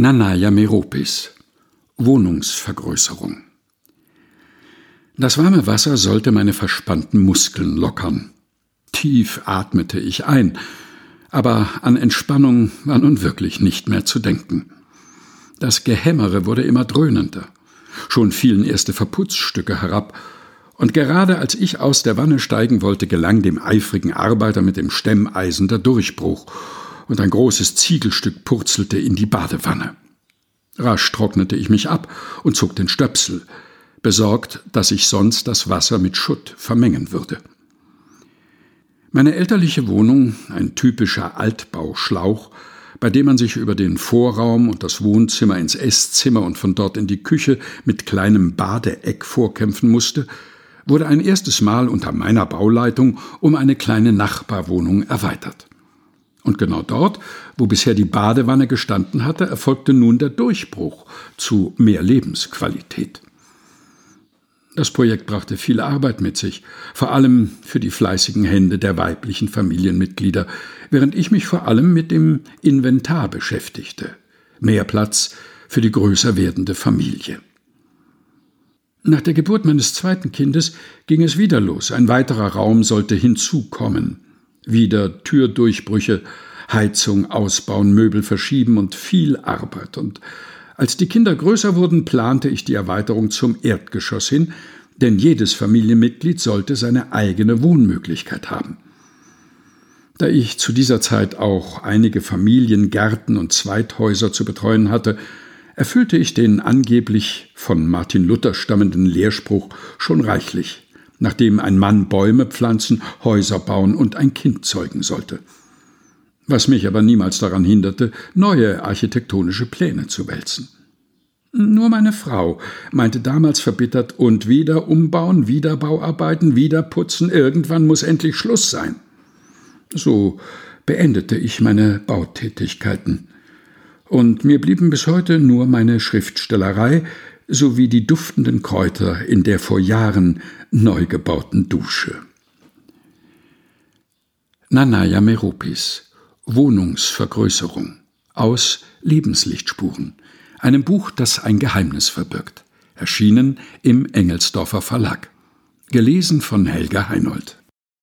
Nanaya Meropis Wohnungsvergrößerung Das warme Wasser sollte meine verspannten Muskeln lockern. Tief atmete ich ein, aber an Entspannung war nun wirklich nicht mehr zu denken. Das Gehämmere wurde immer dröhnender. Schon fielen erste Verputzstücke herab, und gerade als ich aus der Wanne steigen wollte, gelang dem eifrigen Arbeiter mit dem Stemmeisen der Durchbruch, und ein großes Ziegelstück purzelte in die Badewanne. Rasch trocknete ich mich ab und zog den Stöpsel, besorgt, dass ich sonst das Wasser mit Schutt vermengen würde. Meine elterliche Wohnung, ein typischer Altbauschlauch, bei dem man sich über den Vorraum und das Wohnzimmer ins Esszimmer und von dort in die Küche mit kleinem Badeeck vorkämpfen musste, wurde ein erstes Mal unter meiner Bauleitung um eine kleine Nachbarwohnung erweitert. Und genau dort, wo bisher die Badewanne gestanden hatte, erfolgte nun der Durchbruch zu mehr Lebensqualität. Das Projekt brachte viel Arbeit mit sich, vor allem für die fleißigen Hände der weiblichen Familienmitglieder, während ich mich vor allem mit dem Inventar beschäftigte. Mehr Platz für die größer werdende Familie. Nach der Geburt meines zweiten Kindes ging es wieder los. Ein weiterer Raum sollte hinzukommen wieder Türdurchbrüche, Heizung ausbauen, Möbel verschieben und viel Arbeit. Und als die Kinder größer wurden, plante ich die Erweiterung zum Erdgeschoss hin, denn jedes Familienmitglied sollte seine eigene Wohnmöglichkeit haben. Da ich zu dieser Zeit auch einige Familiengärten und Zweithäuser zu betreuen hatte, erfüllte ich den angeblich von Martin Luther stammenden Lehrspruch schon reichlich nachdem ein Mann Bäume pflanzen, Häuser bauen und ein Kind zeugen sollte. Was mich aber niemals daran hinderte, neue architektonische Pläne zu wälzen. Nur meine Frau meinte damals verbittert, und wieder umbauen, wieder Bauarbeiten, wieder putzen, irgendwann muss endlich Schluss sein. So beendete ich meine Bautätigkeiten. Und mir blieben bis heute nur meine Schriftstellerei, sowie die duftenden Kräuter in der vor Jahren neu gebauten Dusche. Nanaya Meropis Wohnungsvergrößerung aus Lebenslichtspuren, einem Buch, das ein Geheimnis verbirgt, erschienen im Engelsdorfer Verlag, gelesen von Helga Heinold.